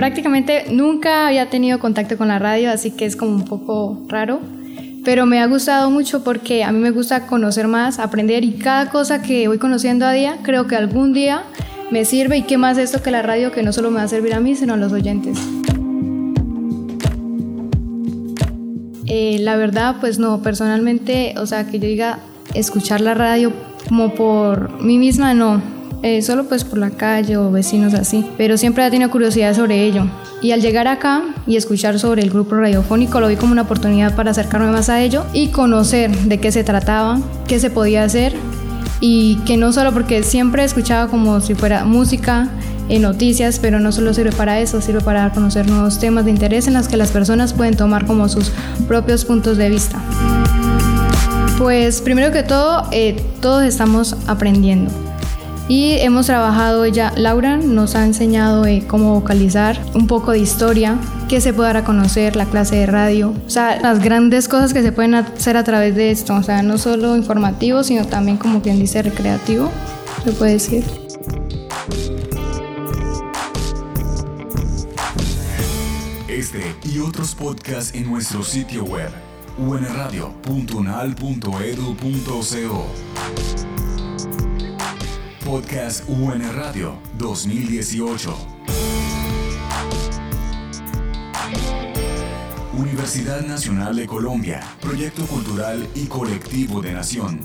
Prácticamente nunca había tenido contacto con la radio, así que es como un poco raro. Pero me ha gustado mucho porque a mí me gusta conocer más, aprender y cada cosa que voy conociendo a día, creo que algún día me sirve y qué más esto que la radio que no solo me va a servir a mí, sino a los oyentes. Eh, la verdad, pues no, personalmente, o sea, que yo diga escuchar la radio como por mí misma, no, eh, solo pues por la calle o vecinos así, pero siempre he tenido curiosidad sobre ello. Y al llegar acá y escuchar sobre el grupo radiofónico lo vi como una oportunidad para acercarme más a ello y conocer de qué se trataba, qué se podía hacer y que no solo porque siempre escuchaba como si fuera música, en noticias, pero no solo sirve para eso, sirve para conocer nuevos temas de interés en los que las personas pueden tomar como sus propios puntos de vista. Pues primero que todo, eh, todos estamos aprendiendo. Y hemos trabajado, ella, Laura nos ha enseñado eh, cómo vocalizar, un poco de historia, qué se puede dar a conocer, la clase de radio, o sea, las grandes cosas que se pueden hacer a través de esto, o sea, no solo informativo, sino también como quien dice recreativo, se puede decir. Este y otros podcasts en nuestro sitio web unradio.unal.edu.co Podcast UN Radio 2018. Universidad Nacional de Colombia, Proyecto Cultural y Colectivo de Nación.